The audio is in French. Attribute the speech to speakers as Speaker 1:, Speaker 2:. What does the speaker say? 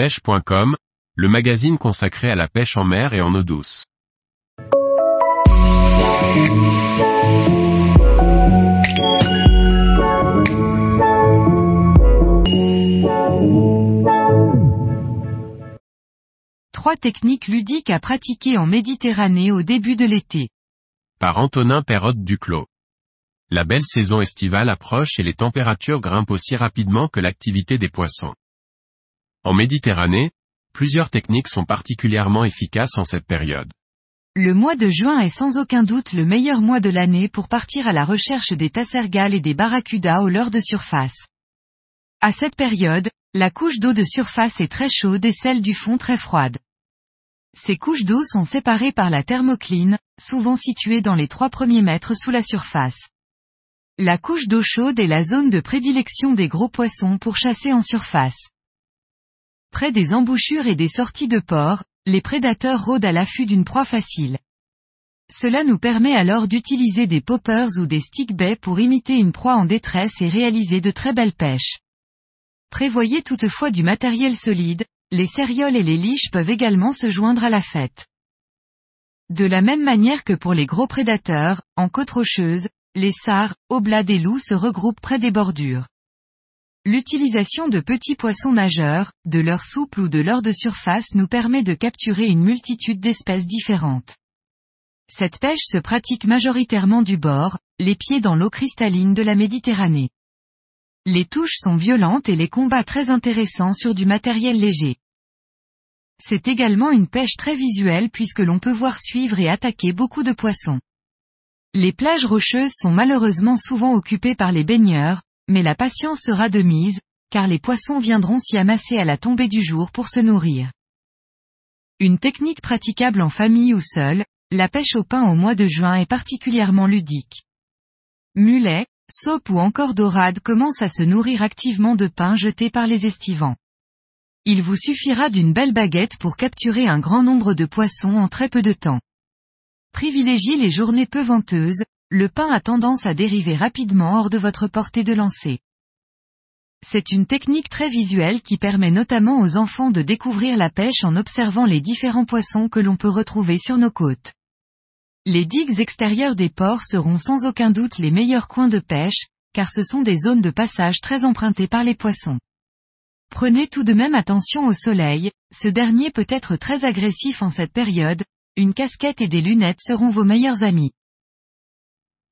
Speaker 1: pêche.com, le magazine consacré à la pêche en mer et en eau douce.
Speaker 2: Trois techniques ludiques à pratiquer en Méditerranée au début de l'été.
Speaker 1: Par Antonin Perrotte Duclos. La belle saison estivale approche et les températures grimpent aussi rapidement que l'activité des poissons. En Méditerranée, plusieurs techniques sont particulièrement efficaces en cette période.
Speaker 2: Le mois de juin est sans aucun doute le meilleur mois de l'année pour partir à la recherche des tassergales et des barracudas au leurre de surface. À cette période, la couche d'eau de surface est très chaude et celle du fond très froide. Ces couches d'eau sont séparées par la thermocline, souvent située dans les trois premiers mètres sous la surface. La couche d'eau chaude est la zone de prédilection des gros poissons pour chasser en surface. Près des embouchures et des sorties de port, les prédateurs rôdent à l'affût d'une proie facile. Cela nous permet alors d'utiliser des poppers ou des stick baits pour imiter une proie en détresse et réaliser de très belles pêches. Prévoyez toutefois du matériel solide, les cérioles et les liches peuvent également se joindre à la fête. De la même manière que pour les gros prédateurs, en côte rocheuse, les sards, oblats des loups se regroupent près des bordures. L'utilisation de petits poissons nageurs, de leur souple ou de leur de surface nous permet de capturer une multitude d'espèces différentes. Cette pêche se pratique majoritairement du bord, les pieds dans l'eau cristalline de la Méditerranée. Les touches sont violentes et les combats très intéressants sur du matériel léger. C'est également une pêche très visuelle puisque l'on peut voir suivre et attaquer beaucoup de poissons. Les plages rocheuses sont malheureusement souvent occupées par les baigneurs, mais la patience sera de mise, car les poissons viendront s'y amasser à la tombée du jour pour se nourrir. Une technique praticable en famille ou seule, la pêche au pain au mois de juin est particulièrement ludique. Mulets, saupe ou encore dorades commencent à se nourrir activement de pain jeté par les estivants. Il vous suffira d'une belle baguette pour capturer un grand nombre de poissons en très peu de temps. Privilégiez les journées peu venteuses, le pain a tendance à dériver rapidement hors de votre portée de lancer. C'est une technique très visuelle qui permet notamment aux enfants de découvrir la pêche en observant les différents poissons que l'on peut retrouver sur nos côtes. Les digues extérieures des ports seront sans aucun doute les meilleurs coins de pêche, car ce sont des zones de passage très empruntées par les poissons. Prenez tout de même attention au soleil, ce dernier peut être très agressif en cette période, une casquette et des lunettes seront vos meilleurs amis.